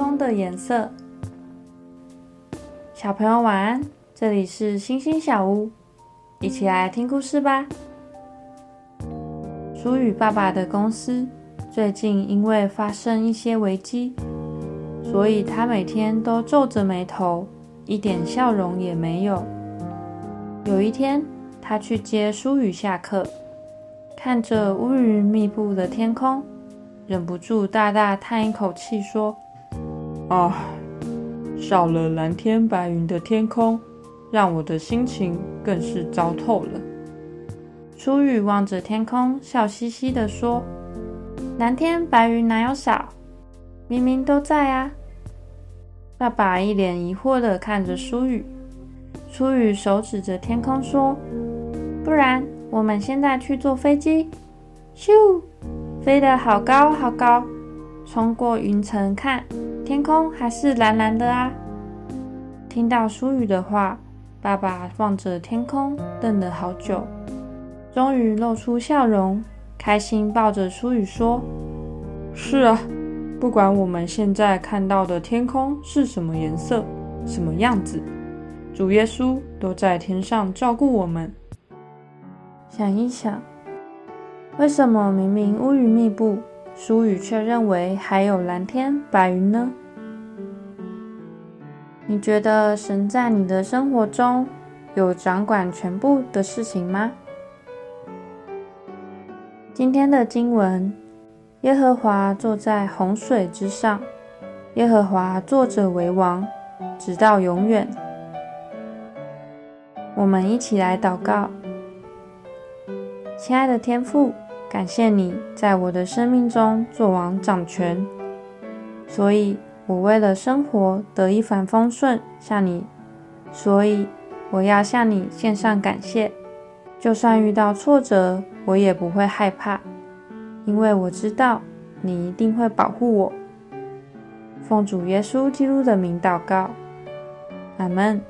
空的颜色。小朋友晚安，这里是星星小屋，一起来听故事吧。舒宇爸爸的公司最近因为发生一些危机，所以他每天都皱着眉头，一点笑容也没有。有一天，他去接舒宇下课，看着乌云密布的天空。忍不住大大叹一口气，说：“啊，少了蓝天白云的天空，让我的心情更是糟透了。”初雨望着天空，笑嘻嘻地说：“蓝天白云哪有少？明明都在啊！”爸爸一脸疑惑地看着舒雨，舒雨手指着天空说：“不然我们现在去坐飞机，咻！”飞得好高好高，冲过云层看，天空还是蓝蓝的啊！听到舒雨的话，爸爸望着天空瞪了好久，终于露出笑容，开心抱着舒雨说：“是啊，不管我们现在看到的天空是什么颜色、什么样子，主耶稣都在天上照顾我们。”想一想。为什么明明乌云密布，舒雨却认为还有蓝天白云呢？你觉得神在你的生活中有掌管全部的事情吗？今天的经文：耶和华坐在洪水之上，耶和华坐着为王，直到永远。我们一起来祷告，亲爱的天父。感谢你在我的生命中做王掌权，所以我为了生活得一帆风顺，向你，所以我要向你献上感谢。就算遇到挫折，我也不会害怕，因为我知道你一定会保护我。奉主耶稣基督的名祷告，阿门。